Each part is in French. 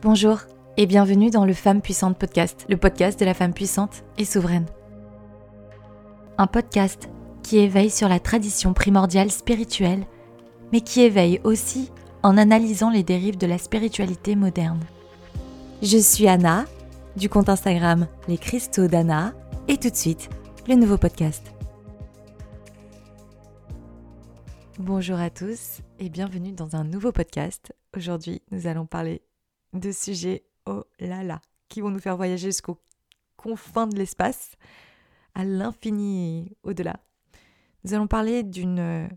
Bonjour et bienvenue dans le Femme Puissante Podcast, le podcast de la femme puissante et souveraine. Un podcast qui éveille sur la tradition primordiale spirituelle, mais qui éveille aussi en analysant les dérives de la spiritualité moderne. Je suis Anna, du compte Instagram Les Cristaux d'Anna, et tout de suite, le nouveau podcast. Bonjour à tous et bienvenue dans un nouveau podcast. Aujourd'hui, nous allons parler de sujets, oh là là, qui vont nous faire voyager jusqu'aux confins de l'espace, à l'infini au-delà. Nous allons parler d'une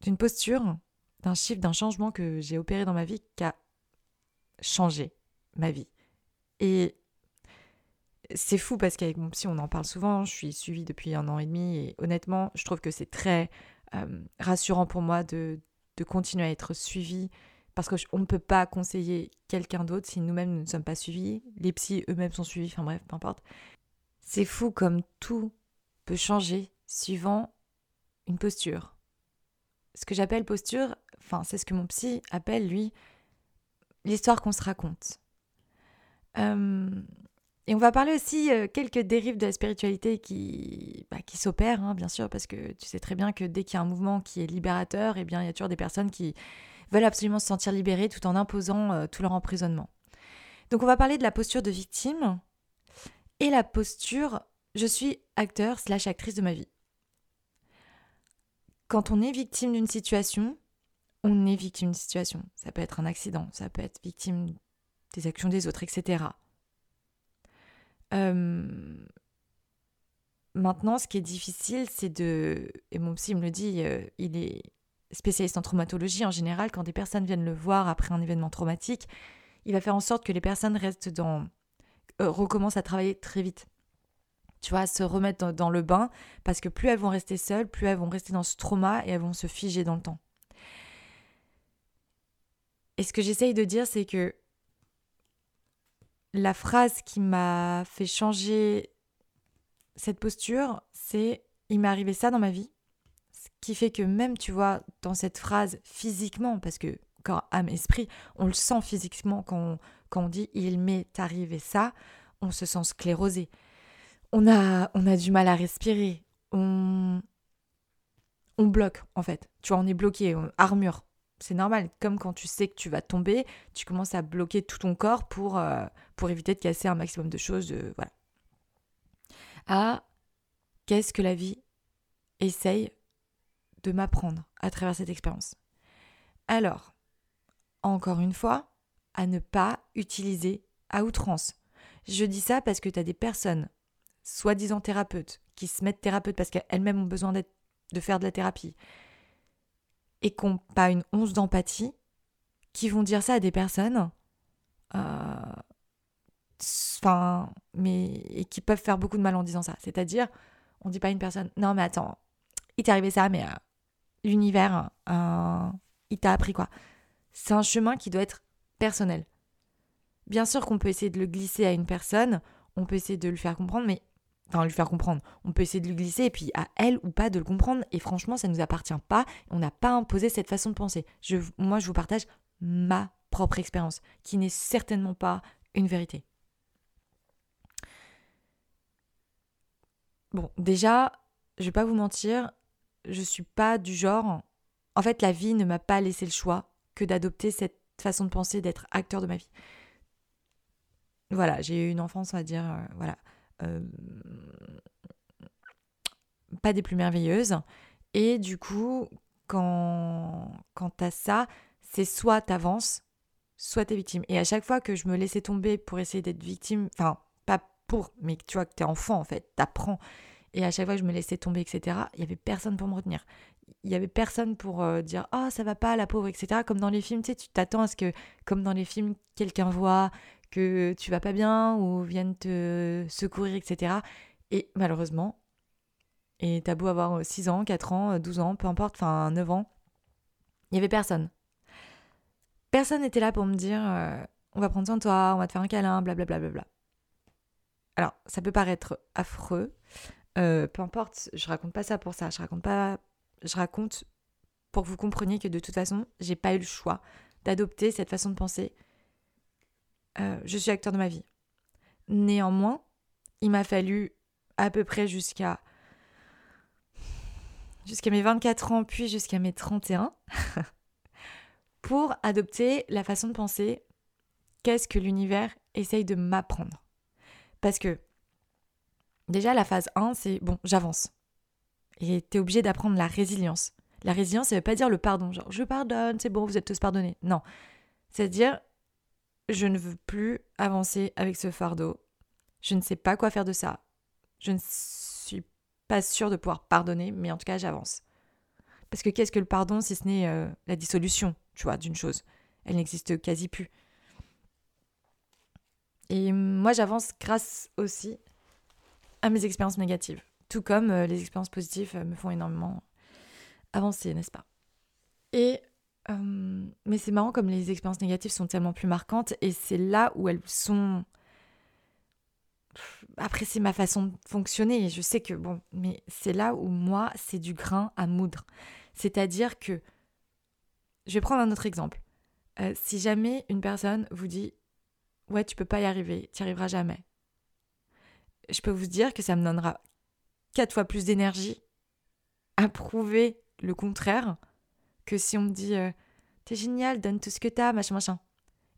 d'une posture, d'un chiffre, d'un changement que j'ai opéré dans ma vie qui a changé ma vie. Et c'est fou parce qu'avec mon psy, on en parle souvent. Je suis suivie depuis un an et demi et honnêtement, je trouve que c'est très euh, rassurant pour moi de, de continuer à être suivie parce qu'on ne peut pas conseiller quelqu'un d'autre si nous-mêmes nous ne sommes pas suivis. Les psys eux-mêmes sont suivis, enfin bref, peu importe. C'est fou comme tout peut changer suivant une posture. Ce que j'appelle posture, enfin c'est ce que mon psy appelle lui l'histoire qu'on se raconte. Euh, et on va parler aussi euh, quelques dérives de la spiritualité qui, bah, qui s'opèrent, hein, bien sûr, parce que tu sais très bien que dès qu'il y a un mouvement qui est libérateur, eh bien il y a toujours des personnes qui veulent absolument se sentir libérés tout en imposant euh, tout leur emprisonnement. Donc on va parler de la posture de victime et la posture je suis acteur slash actrice de ma vie. Quand on est victime d'une situation, on est victime d'une situation. Ça peut être un accident, ça peut être victime des actions des autres, etc. Euh, maintenant, ce qui est difficile, c'est de... Et mon psy me le dit, euh, il est spécialiste en traumatologie, en général, quand des personnes viennent le voir après un événement traumatique, il va faire en sorte que les personnes restent dans. Euh, recommencent à travailler très vite. Tu vois, se remettre dans, le bain, parce que plus elles vont rester seules, plus elles vont rester dans ce trauma et elles vont se figer dans le temps. Et ce que j'essaye de dire, c'est que la phrase qui m'a fait changer cette posture, c'est il m'est arrivé ça dans ma vie, qui fait que même, tu vois, dans cette phrase physiquement, parce que corps, âme, esprit, on le sent physiquement quand on, quand on dit il m'est arrivé ça, on se sent sclérosé. On a, on a du mal à respirer. On, on bloque, en fait. Tu vois, on est bloqué, armure. C'est normal. Comme quand tu sais que tu vas tomber, tu commences à bloquer tout ton corps pour, euh, pour éviter de casser un maximum de choses. De, voilà. Ah, qu'est-ce que la vie essaye de m'apprendre à travers cette expérience. Alors, encore une fois, à ne pas utiliser à outrance. Je dis ça parce que tu as des personnes, soi-disant thérapeutes, qui se mettent thérapeutes parce qu'elles-mêmes ont besoin de faire de la thérapie, et qui n'ont pas une once d'empathie, qui vont dire ça à des personnes, euh, enfin, mais et qui peuvent faire beaucoup de mal en disant ça. C'est-à-dire, on dit pas à une personne, non mais attends, il t'est arrivé ça, mais euh, l'univers, il t'a appris quoi. C'est un chemin qui doit être personnel. Bien sûr qu'on peut essayer de le glisser à une personne, on peut essayer de le faire comprendre, mais enfin lui faire comprendre. On peut essayer de le glisser et puis à elle ou pas de le comprendre. Et franchement, ça ne nous appartient pas. On n'a pas imposé cette façon de penser. Moi, je vous partage ma propre expérience, qui n'est certainement pas une vérité. Bon, déjà, je vais pas vous mentir, je suis pas du genre. En fait, la vie ne m'a pas laissé le choix que d'adopter cette façon de penser, d'être acteur de ma vie. Voilà, j'ai eu une enfance, on va dire, euh, voilà, euh, pas des plus merveilleuses. Et du coup, quand, quand t'as ça, c'est soit t'avances, soit t'es victime. Et à chaque fois que je me laissais tomber pour essayer d'être victime, enfin, pas pour, mais tu vois que t'es enfant en fait, t'apprends. Et à chaque fois que je me laissais tomber, etc., il y avait personne pour me retenir. Il y avait personne pour euh, dire oh ça va pas la pauvre etc comme dans les films tu sais tu t'attends à ce que comme dans les films quelqu'un voit que tu vas pas bien ou vienne te secourir etc et malheureusement et t'as beau avoir 6 ans 4 ans 12 ans peu importe enfin 9 ans il y avait personne personne n'était là pour me dire euh, on va prendre soin de toi on va te faire un câlin blablabla bla, bla, bla. alors ça peut paraître affreux euh, peu importe, je raconte pas ça pour ça. Je raconte pas. Je raconte pour que vous compreniez que de toute façon, j'ai pas eu le choix d'adopter cette façon de penser euh, je suis acteur de ma vie. Néanmoins, il m'a fallu à peu près jusqu'à jusqu'à mes 24 ans, puis jusqu'à mes 31, pour adopter la façon de penser qu'est-ce que l'univers essaye de m'apprendre. Parce que déjà la phase 1, c'est bon, j'avance. Et tu es obligé d'apprendre la résilience. La résilience, ça veut pas dire le pardon, genre je pardonne, c'est bon, vous êtes tous pardonnés. Non. C'est-à-dire, je ne veux plus avancer avec ce fardeau. Je ne sais pas quoi faire de ça. Je ne suis pas sûre de pouvoir pardonner, mais en tout cas, j'avance. Parce que qu'est-ce que le pardon si ce n'est euh, la dissolution, tu vois, d'une chose? Elle n'existe quasi plus. Et moi, j'avance grâce aussi à mes expériences négatives. Tout comme euh, les expériences positives euh, me font énormément avancer, n'est-ce pas? Et euh, mais c'est marrant comme les expériences négatives sont tellement plus marquantes et c'est là où elles sont. Après, c'est ma façon de fonctionner et je sais que bon, mais c'est là où moi, c'est du grain à moudre. C'est-à-dire que. Je vais prendre un autre exemple. Si jamais une personne vous dit Ouais, tu peux pas y arriver, tu n'y arriveras jamais. Je peux vous dire que ça me donnera quatre fois plus d'énergie à prouver le contraire que si on me dit euh, T'es génial, donne tout ce que t'as, machin, machin.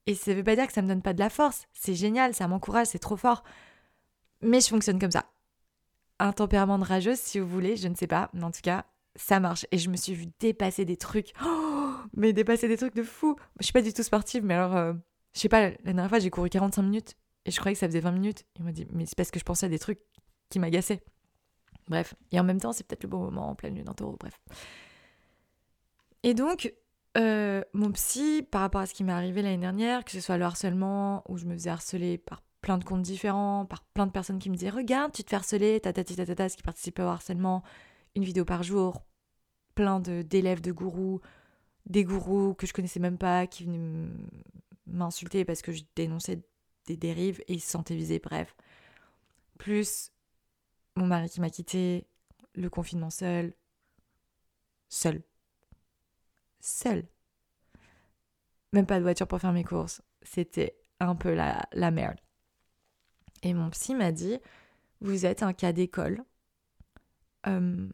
Et ça veut pas dire que ça me donne pas de la force. C'est génial, ça m'encourage, c'est trop fort. Mais je fonctionne comme ça. Un tempérament de rageuse, si vous voulez, je ne sais pas, mais en tout cas, ça marche. Et je me suis vue dépasser des trucs. Oh, mais dépasser des trucs de fou. Je suis pas du tout sportive, mais alors, euh, je sais pas, la dernière fois, j'ai couru 45 minutes et je croyais que ça faisait 20 minutes. Il m'a dit, mais c'est parce que je pensais à des trucs qui m'agaçaient. Bref. Et en même temps, c'est peut-être le bon moment en pleine lune en. Bref. Et donc, euh, mon psy, par rapport à ce qui m'est arrivé l'année dernière, que ce soit le harcèlement, où je me faisais harceler par plein de comptes différents, par plein de personnes qui me disaient Regarde, tu te fais harceler, tatati tatata, ce qui participait au harcèlement, une vidéo par jour, plein d'élèves de, gourous, des gourous que je connaissais même pas, qui venaient m'insulter parce que je dénonçais des dérives et ils se bref. Plus mon mari qui m'a quitté, le confinement seul, seul, seule. Même pas de voiture pour faire mes courses. C'était un peu la, merde. Et mon psy m'a dit, vous êtes un cas d'école. Euh,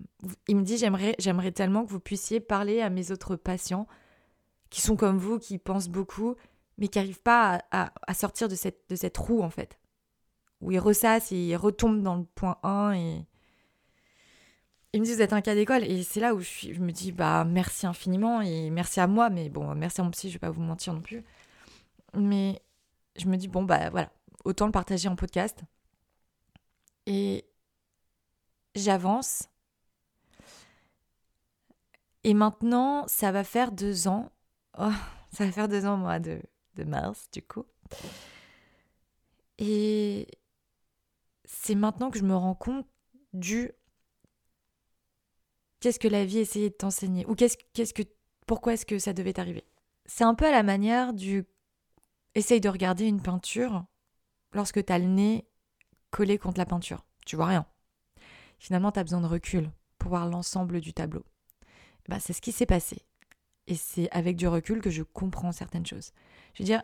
il me dit, j'aimerais, j'aimerais tellement que vous puissiez parler à mes autres patients qui sont comme vous, qui pensent beaucoup, mais qui n'arrivent pas à, sortir de cette, roue, en fait. Où ils ressassent et ils retombent dans le point 1 et, il me dit vous êtes un cas d'école. Et c'est là où je, me dis bah merci infiniment et merci à moi mais bon merci à mon psy je vais pas vous mentir non plus. Mais je me dis bon bah voilà autant le partager en podcast. Et j'avance. Et maintenant ça va faire deux ans. Oh, ça va faire deux ans moi de, mars du coup et c'est maintenant que je me rends compte du qu'est-ce que la vie essayait de t'enseigner Ou qu'est-ce, qu'est-ce que, pourquoi est-ce que ça devait arriver C'est un peu à la manière du essaye de regarder une peinture lorsque tu as le nez collé contre la peinture. Tu vois rien. Finalement, tu as besoin de recul pour voir l'ensemble du tableau. Bah, c'est ce qui s'est passé. Et c'est avec du recul que je comprends certaines choses. Je veux dire,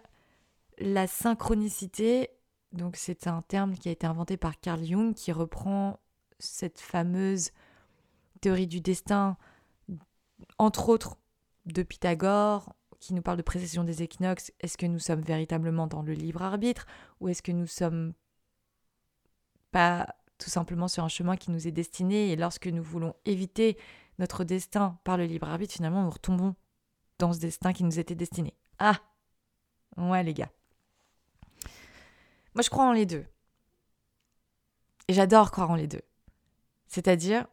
la synchronicité, donc c'est un terme qui a été inventé par Carl Jung qui reprend cette fameuse théorie du destin, entre autres de Pythagore, qui nous parle de précession des équinoxes. Est-ce que nous sommes véritablement dans le libre arbitre ou est-ce que nous sommes pas tout simplement sur un chemin qui nous est destiné et lorsque nous voulons éviter notre destin par le libre arbitre, finalement nous retombons dans ce destin qui nous était destiné. Ah Ouais les gars. Moi je crois en les deux. Et j'adore croire en les deux. C'est-à-dire,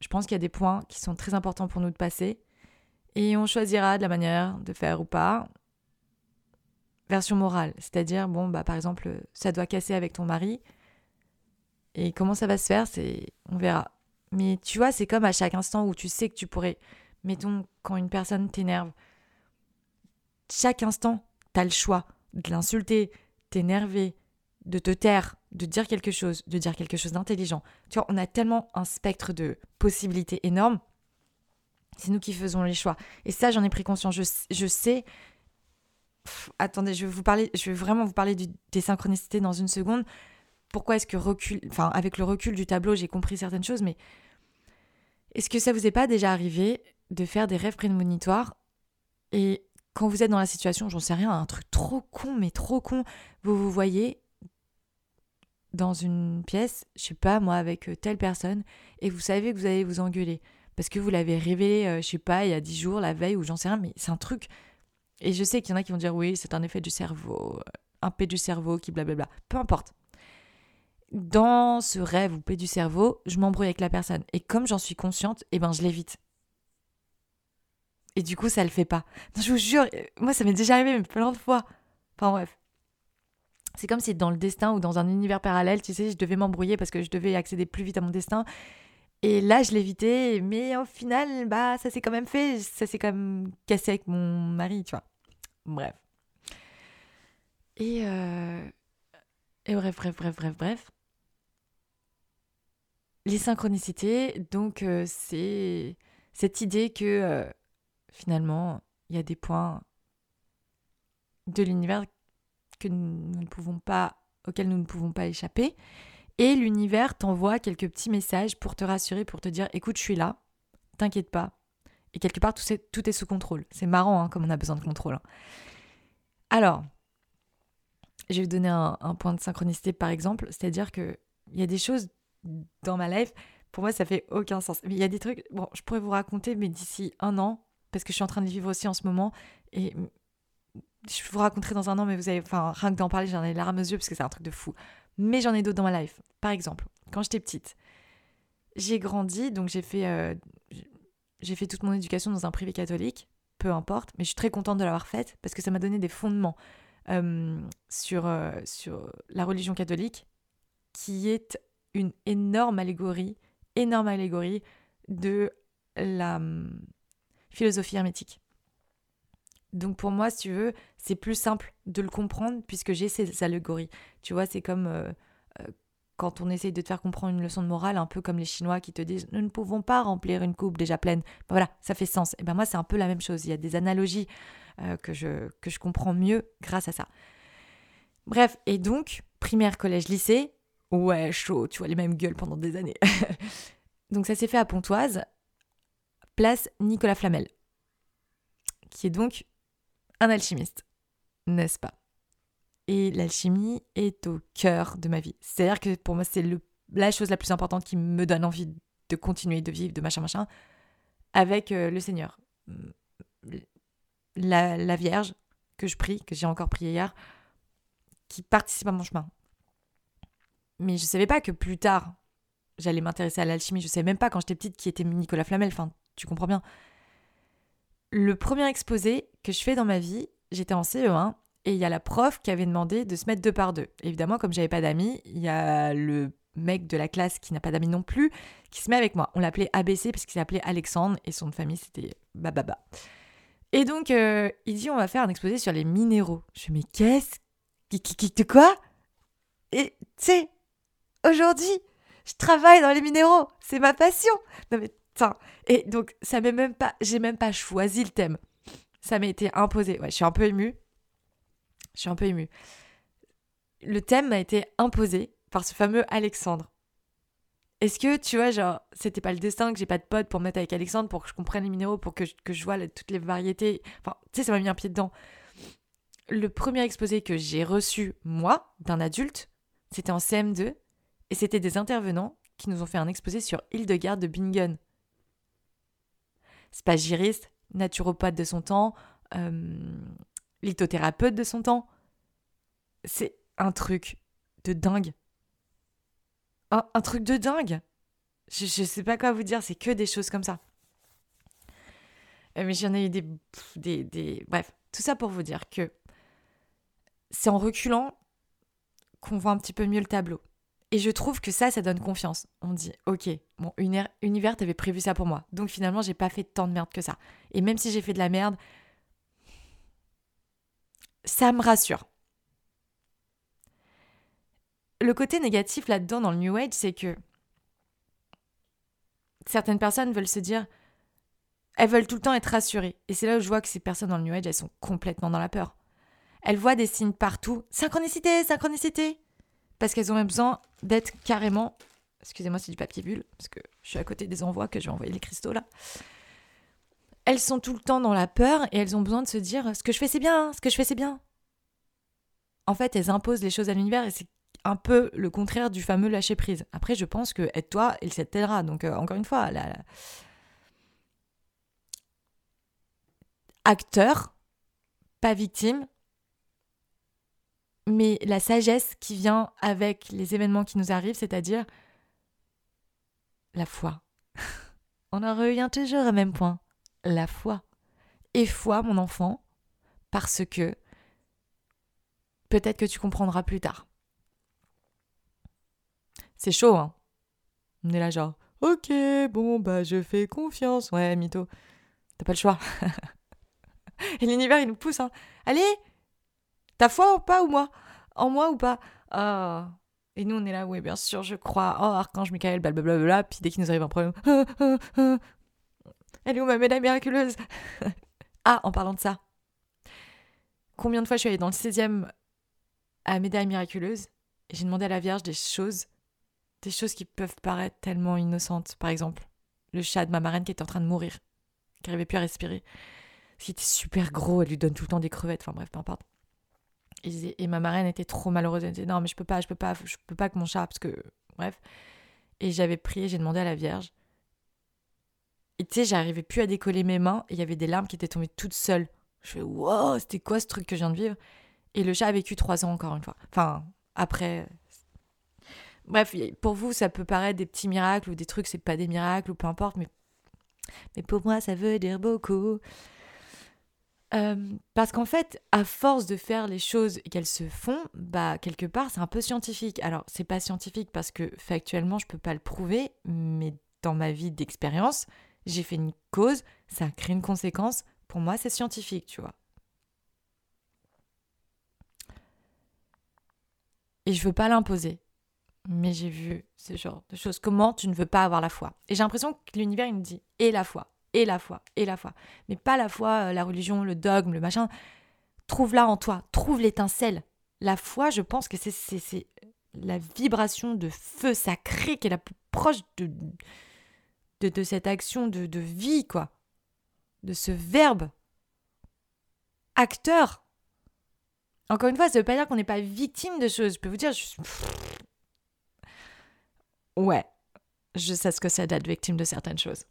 je pense qu'il y a des points qui sont très importants pour nous de passer et on choisira de la manière de faire ou pas. Version morale, c'est-à-dire, bon, bah, par exemple, ça doit casser avec ton mari. Et comment ça va se faire, c'est on verra. Mais tu vois, c'est comme à chaque instant où tu sais que tu pourrais. Mettons, quand une personne t'énerve, chaque instant, tu as le choix de l'insulter, t'énerver, de te taire, de dire quelque chose, de dire quelque chose d'intelligent. Tu vois, on a tellement un spectre de possibilités énorme. C'est nous qui faisons les choix. Et ça, j'en ai pris conscience. Je, sais attendez, je vais vraiment vous parler des synchronicités dans une seconde. Pourquoi est-ce que recul, avec le recul du tableau, j'ai compris certaines choses, mais est-ce que ça vous est pas déjà arrivé de faire des rêves prémonitoires et quand vous êtes dans la situation, j'en sais rien, un truc trop con, mais trop con, vous vous voyez dans une pièce, je sais pas moi, avec euh, telle personne, et vous savez que vous allez vous engueuler. Parce que vous l'avez révélé, euh, je sais pas, il y a dix jours, la veille, ou j'en sais rien, mais c'est un truc. Et je sais qu'il y en a qui vont dire oui, c'est un effet du cerveau, un P du cerveau qui blablabla. Peu importe. Dans ce rêve ou P du cerveau, je m'embrouille avec la personne. Et comme j'en suis consciente, eh ben je l'évite. Et du coup, ça le fait pas. je vous jure, moi ça m'est déjà arrivé, mais plein de fois. Enfin bref. C'est comme si dans le destin ou dans un univers parallèle, tu sais, je devais m'embrouiller parce que je devais accéder plus vite à mon destin. Et là, je l'évitais, mais au final, bah, ça s'est quand même fait. Ça s'est quand même cassé avec mon mari, tu vois. Bref. Et, euh... et bref, bref, bref, bref, bref. Les synchronicités, donc, euh, c'est cette idée que euh, finalement, il y a des points de l'univers auxquels nous ne pouvons pas échapper. Et l'univers t'envoie quelques petits messages pour te rassurer, pour te dire écoute, je suis là, t'inquiète pas. Et quelque part, tout, est, tout est sous contrôle. C'est marrant hein, comme on a besoin de contrôle. Hein. Alors, je vais vous donner un, point de synchronicité par exemple, c'est-à-dire qu'il y a des choses dans ma life, pour moi ça fait aucun sens. Mais il y a des trucs, bon, je pourrais vous raconter, mais d'ici un an, parce que je suis en train de vivre aussi en ce moment, et je vous raconterai dans un an, mais vous avez, enfin, rien que d'en parler, j'en ai larmes aux yeux parce que c'est un truc de fou. Mais j'en ai d'autres dans ma life. Par exemple, quand j'étais petite, j'ai grandi, donc j'ai fait, euh, fait toute mon éducation dans un privé catholique, peu importe, mais je suis très contente de l'avoir faite parce que ça m'a donné des fondements sur, euh, sur la religion catholique, qui est une énorme allégorie, énorme allégorie de la philosophie hermétique. Donc pour moi, si tu veux, c'est plus simple de le comprendre puisque j'ai ces allégories. Tu vois, c'est comme euh, euh, quand on essaye de te faire comprendre une leçon de morale, un peu comme les Chinois qui te disent nous ne pouvons pas remplir une coupe déjà pleine. Ben voilà, ça fait sens. Et ben moi, c'est un peu la même chose. Il y a des analogies euh, que, je, que je comprends mieux grâce à ça. Bref, et donc, primaire, collège, lycée, ouais, chaud, tu vois, les mêmes gueules pendant des années. donc ça s'est fait à Pontoise, place Nicolas Flamel, qui est donc un alchimiste, n'est-ce pas? Et l'alchimie est au cœur de ma vie. C'est-à-dire que pour moi, c'est la chose la plus importante qui me donne envie de continuer de vivre, de machin, machin, avec euh, le Seigneur. La, la, Vierge que je prie, que j'ai encore prié hier, qui participe à mon chemin. Mais je ne savais pas que plus tard, j'allais m'intéresser à l'alchimie. Je ne savais même pas quand j'étais petite qui était Nicolas Flamel. Tu comprends bien le premier exposé que je fais dans ma vie, j'étais en CE1 et il y a la prof qui avait demandé de se mettre deux par deux. Évidemment, comme j'avais pas d'amis, il y a le mec de la classe qui n'a pas d'amis non plus qui se met avec moi. On l'appelait ABC parce qu'il s'appelait Alexandre et son famille c'était Bababa. Et donc euh, il dit on va faire un exposé sur les minéraux. Je fais mais qu'est-ce de quoi? Et tu sais, aujourd'hui, je travaille dans les minéraux, c'est ma passion. Et donc, ça m'est même pas, j'ai même pas choisi le thème. Ça m'a été imposé. Ouais, je suis un peu émue. Je suis un peu émue. Le thème m'a été imposé par ce fameux Alexandre. Est-ce que, tu vois, genre, c'était pas le destin que j'ai pas de pote pour mettre avec Alexandre, pour que je comprenne les minéraux, pour que je, que je vois toutes les variétés? Enfin, tu sais, ça m'a mis un pied dedans. Le premier exposé que j'ai reçu, moi, d'un adulte, c'était en CM2, et c'était des intervenants qui nous ont fait un exposé sur Hildegarde de Bingen spagiriste, naturopathe de son temps, euh, lithothérapeute de son temps. C'est un truc de dingue. Un, truc de dingue. Je, ne sais pas quoi vous dire, c'est que des choses comme ça. Euh, mais j'en ai eu des, des, des. Bref, tout ça pour vous dire que c'est en reculant qu'on voit un petit peu mieux le tableau. Et je trouve que ça, ça donne confiance. On dit, ok, mon univers, t'avais prévu ça pour moi. Donc finalement, j'ai pas fait tant de merde que ça. Et même si j'ai fait de la merde, ça me rassure. Le côté négatif là-dedans dans le New Age, c'est que certaines personnes veulent se dire, elles veulent tout le temps être rassurées. Et c'est là où je vois que ces personnes dans le New Age, elles sont complètement dans la peur. elles voient des signes partout. Synchronicité, synchronicité. Parce qu'elles ont besoin d'être carrément. Excusez-moi, c'est du papier bulle, parce que je suis à côté des envois que je vais envoyer les cristaux là. Elles sont tout le temps dans la peur et elles ont besoin de se dire ce que je fais c'est bien, ce que je fais c'est bien. En fait, elles imposent les choses à l'univers et c'est un peu le contraire du fameux lâcher prise. Après, je pense que aide-toi, il t'aidera. Donc, euh, encore une fois, la... acteur, pas victime, mais la sagesse qui vient avec les événements qui nous arrivent, c'est-à-dire la foi. On en revient toujours au même point, la foi. Et foi, mon enfant, parce que peut-être que tu comprendras plus tard. C'est chaud, hein. On est là genre, ok, bon, bah je fais confiance. Ouais, mytho. T'as pas le choix. Et l'univers, il nous pousse, hein. Allez, T'as foi ou pas ou moi? En moi ou pas? Ah. Et nous, on est là, oui, bien sûr, je crois. Oh, Archange Michael, blablabla. Puis dès qu'il nous arrive un problème, elle est où ma médaille miraculeuse? Ah, en parlant de ça. Combien de fois je suis allée dans le 16e à médaille miraculeuse et j'ai demandé à la Vierge des choses, des choses qui peuvent paraître tellement innocentes. Par exemple, le chat de ma marraine qui était en train de mourir, qui n'arrivait plus à respirer. Qui était super gros, elle lui donne tout le temps des crevettes, enfin bref, peu importe. Et, ma marraine était trop malheureuse. Elle disait non, mais je peux pas, je peux pas, je peux pas que mon chat, parce que. Bref. Et j'avais prié, j'ai demandé à la Vierge. Et tu sais, j'arrivais plus à décoller mes mains et il y avait des larmes qui étaient tombées toutes seules. Je fais wow, c'était quoi ce truc que je viens de vivre? Et le chat a vécu trois ans encore une fois. Enfin, après. Bref, pour vous, ça peut paraître des petits miracles ou des trucs, c'est pas des miracles ou peu importe, mais, mais pour moi, ça veut dire beaucoup. Euh, parce qu'en fait, à force de faire les choses qu'elles se font, bah quelque part c'est un peu scientifique. Alors c'est pas scientifique parce que factuellement je peux pas le prouver, mais dans ma vie d'expérience, j'ai fait une cause, ça crée une conséquence. Pour moi, c'est scientifique, tu vois. Et je veux pas l'imposer. Mais j'ai vu ce genre de choses. Comment tu ne veux pas avoir la foi? Et j'ai l'impression que l'univers il me dit et la foi? Et la foi, et la foi. Mais pas la foi, euh, la religion, le dogme, le machin. Trouve-la en toi, trouve l'étincelle. La foi, je pense que c'est la vibration de feu sacré qui est la plus proche de, de, cette action de, de vie, quoi. De ce verbe. Acteur. Encore une fois, ça veut pas dire qu'on n'est pas victime de choses. Je peux vous dire, je Ouais, je sais ce que c'est d'être victime de certaines choses.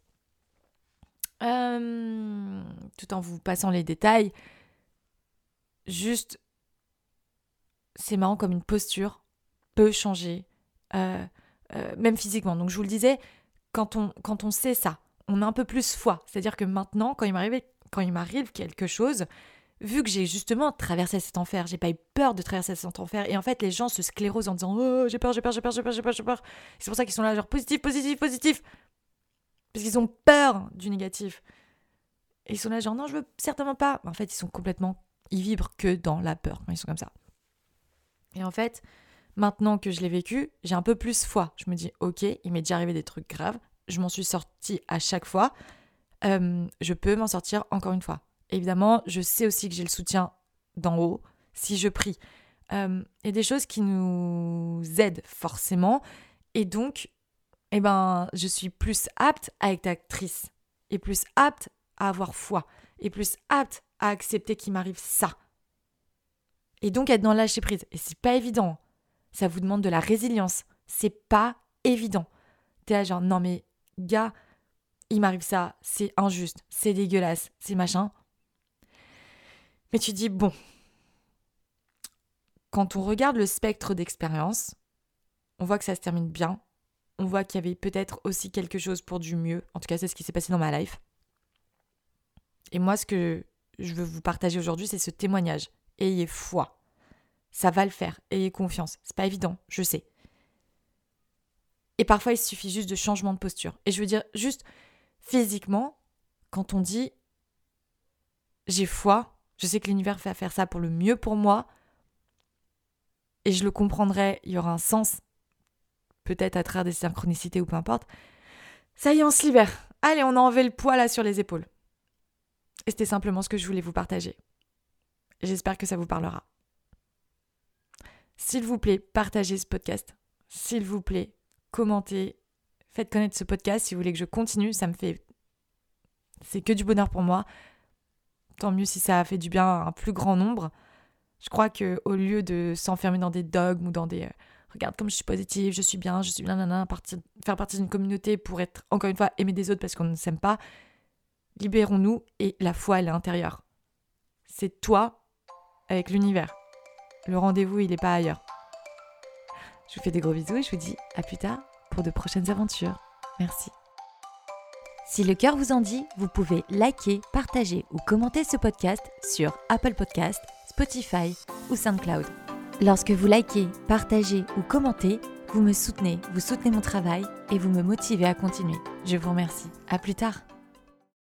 Tout en vous passant les détails, juste, c'est marrant comme une posture peut changer, euh, euh, même physiquement. Donc je vous le disais, quand on, quand on sait ça, on a un peu plus foi. C'est-à-dire que maintenant, quand il m'arrive, quand il m'arrive quelque chose, vu que j'ai justement traversé cet enfer, j'ai pas eu peur de traverser cet enfer. Et en fait, les gens se sclérosent en disant Oh, j'ai peur, j'ai peur, j'ai peur, j'ai peur, j'ai peur, j'ai peur. C'est pour ça qu'ils sont là, genre positif, positif, positif. Parce qu'ils ont peur du négatif. Et ils sont là, genre, non, je veux certainement pas. En fait, ils sont complètement. Ils vibrent que dans la peur quand ils sont comme ça. Et en fait, maintenant que je l'ai vécu, j'ai un peu plus foi. Je me dis, ok, il m'est déjà arrivé des trucs graves. Je m'en suis sortie à chaque fois. Euh, je peux m'en sortir encore une fois. Évidemment, je sais aussi que j'ai le soutien d'en haut si je prie. Euh, et des choses qui nous aident forcément. Et donc, eh ben, je suis plus apte à être actrice et plus apte à avoir foi et plus apte à accepter qu'il m'arrive ça. Et donc être dans le lâcher prise. Et c'est pas évident. Ça vous demande de la résilience. C'est pas évident. T'es là genre, non mais, gars, il m'arrive ça, c'est injuste, c'est dégueulasse, c'est machin. Mais tu dis, bon, quand on regarde le spectre d'expérience, on voit que ça se termine bien, on voit qu'il y avait peut-être aussi quelque chose pour du mieux. En tout cas, c'est ce qui s'est passé dans ma life. Et moi, ce que je veux vous partager aujourd'hui, c'est ce témoignage. Ayez foi. Ça va le faire. Ayez confiance. C'est pas évident, je sais. Et parfois, il suffit juste de changement de posture. Et je veux dire, juste physiquement, quand on dit j'ai foi, je sais que l'univers va faire ça pour le mieux pour moi, et je le comprendrai, il y aura un sens peut-être à travers des synchronicités ou peu importe. Ça y est, on se libère. Allez, on a enlevé le poids là sur les épaules. Et c'était simplement ce que je voulais vous partager. J'espère que ça vous parlera. S'il vous plaît, partagez ce podcast. S'il vous plaît, commentez, faites connaître ce podcast si vous voulez que je continue. Ça me fait. C'est que du bonheur pour moi. Tant mieux si ça a fait du bien à un plus grand nombre. Je crois que au lieu de s'enfermer dans des dogmes ou dans des euh, regarde comme je suis positive, je suis bien, je suis nanana, faire partie d'une communauté pour être encore une fois aimé des autres parce qu'on ne s'aime pas, libérons-nous et la foi elle est intérieure. C'est toi avec l'univers. Le rendez-vous il n'est pas ailleurs. Je vous fais des gros bisous et je vous dis à plus tard pour de prochaines aventures. Merci. Si le cœur vous en dit, vous pouvez liker, partager ou commenter ce podcast sur Apple Podcast, Spotify ou SoundCloud. Lorsque vous likez, partagez ou commentez, vous me soutenez, vous soutenez mon travail et vous me motivez à continuer. Je vous remercie. À plus tard.